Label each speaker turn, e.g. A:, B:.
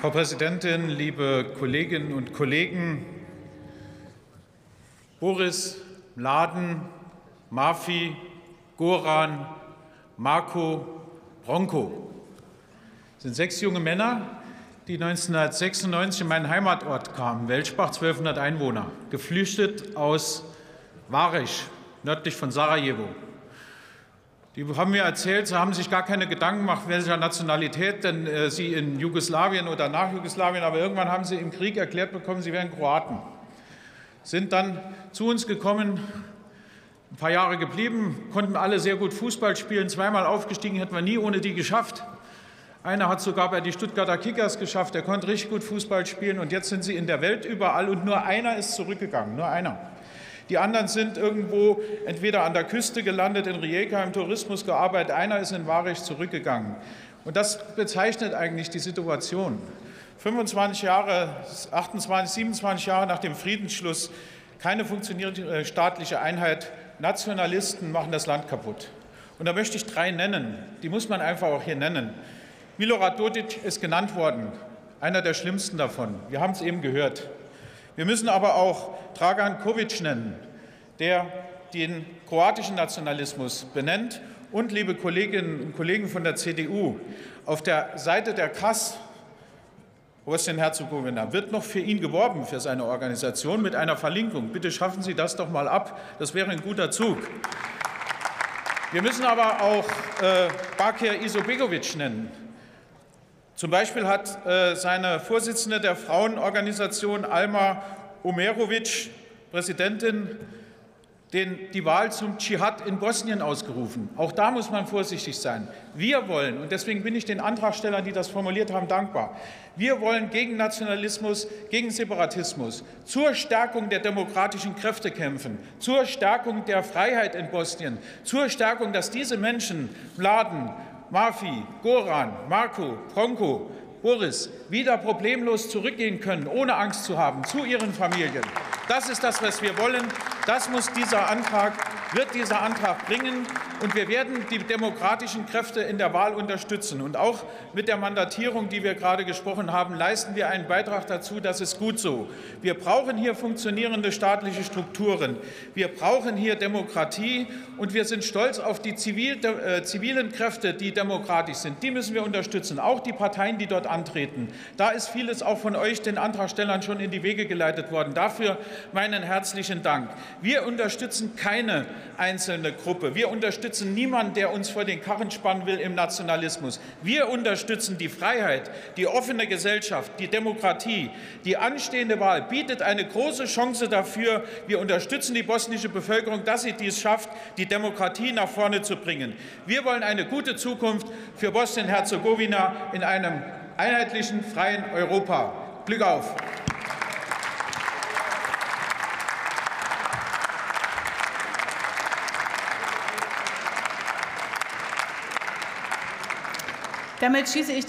A: Frau Präsidentin, liebe Kolleginnen und Kollegen! Boris, Mladen, Mafi, Goran, Marco, Bronco sind sechs junge Männer, die 1996 in meinen Heimatort kamen, Welschbach, 1200 Einwohner, geflüchtet aus Varisch, nördlich von Sarajevo. Die haben mir erzählt, sie haben sich gar keine Gedanken gemacht, welcher Nationalität denn äh, sie in Jugoslawien oder nach Jugoslawien, aber irgendwann haben sie im Krieg erklärt bekommen, sie wären Kroaten. Sind dann zu uns gekommen, ein paar Jahre geblieben, konnten alle sehr gut Fußball spielen, zweimal aufgestiegen, hätten wir nie ohne die geschafft. Einer hat sogar bei die Stuttgarter Kickers geschafft, der konnte richtig gut Fußball spielen und jetzt sind sie in der Welt überall und nur einer ist zurückgegangen, nur einer. Die anderen sind irgendwo entweder an der Küste gelandet, in Rijeka im Tourismus gearbeitet, einer ist in Warisch zurückgegangen. Und das bezeichnet eigentlich die Situation. 25 Jahre, 28, 27 Jahre nach dem Friedensschluss, keine funktionierende äh, staatliche Einheit, Nationalisten machen das Land kaputt. Und da möchte ich drei nennen, die muss man einfach auch hier nennen. Milorad Dodic ist genannt worden, einer der schlimmsten davon. Wir haben es eben gehört. Wir müssen aber auch Dragan Kovic nennen, der den kroatischen Nationalismus benennt. Und, liebe Kolleginnen und Kollegen von der CDU, auf der Seite der KAS Bosnien-Herzegowina wird noch für ihn geworben, für seine Organisation, mit einer Verlinkung. Bitte schaffen Sie das doch mal ab. Das wäre ein guter Zug. Wir müssen aber auch äh, Bakir Isobegovic nennen, zum Beispiel hat äh, seine Vorsitzende der Frauenorganisation Alma Omerovic, Präsidentin, den, die Wahl zum Dschihad in Bosnien ausgerufen. Auch da muss man vorsichtig sein. Wir wollen, und deswegen bin ich den Antragstellern, die das formuliert haben, dankbar, wir wollen gegen Nationalismus, gegen Separatismus, zur Stärkung der demokratischen Kräfte kämpfen, zur Stärkung der Freiheit in Bosnien, zur Stärkung, dass diese Menschen, Mladen, Mafi, Goran, Marco, Bronco, Boris wieder problemlos zurückgehen können, ohne Angst zu haben, zu ihren Familien. Das ist das, was wir wollen. Das muss dieser Antrag, wird dieser Antrag bringen. Und wir werden die demokratischen Kräfte in der Wahl unterstützen. Und auch mit der Mandatierung, die wir gerade gesprochen haben, leisten wir einen Beitrag dazu. Das ist gut so. Wir brauchen hier funktionierende staatliche Strukturen. Wir brauchen hier Demokratie. Und wir sind stolz auf die zivil, äh, zivilen Kräfte, die demokratisch sind. Die müssen wir unterstützen. Auch die Parteien, die dort antreten. Da ist vieles auch von euch, den Antragstellern, schon in die Wege geleitet worden. Dafür meinen herzlichen Dank. Wir unterstützen keine einzelne Gruppe. Wir unterstützen niemanden, der uns vor den Karren spannen will im Nationalismus. Wir unterstützen die Freiheit, die offene Gesellschaft, die Demokratie. Die anstehende Wahl bietet eine große Chance dafür. Wir unterstützen die bosnische Bevölkerung, dass sie dies schafft, die Demokratie nach vorne zu bringen. Wir wollen eine gute Zukunft für Bosnien-Herzegowina in einem einheitlichen, freien Europa. Glück auf!
B: Damit schließe ich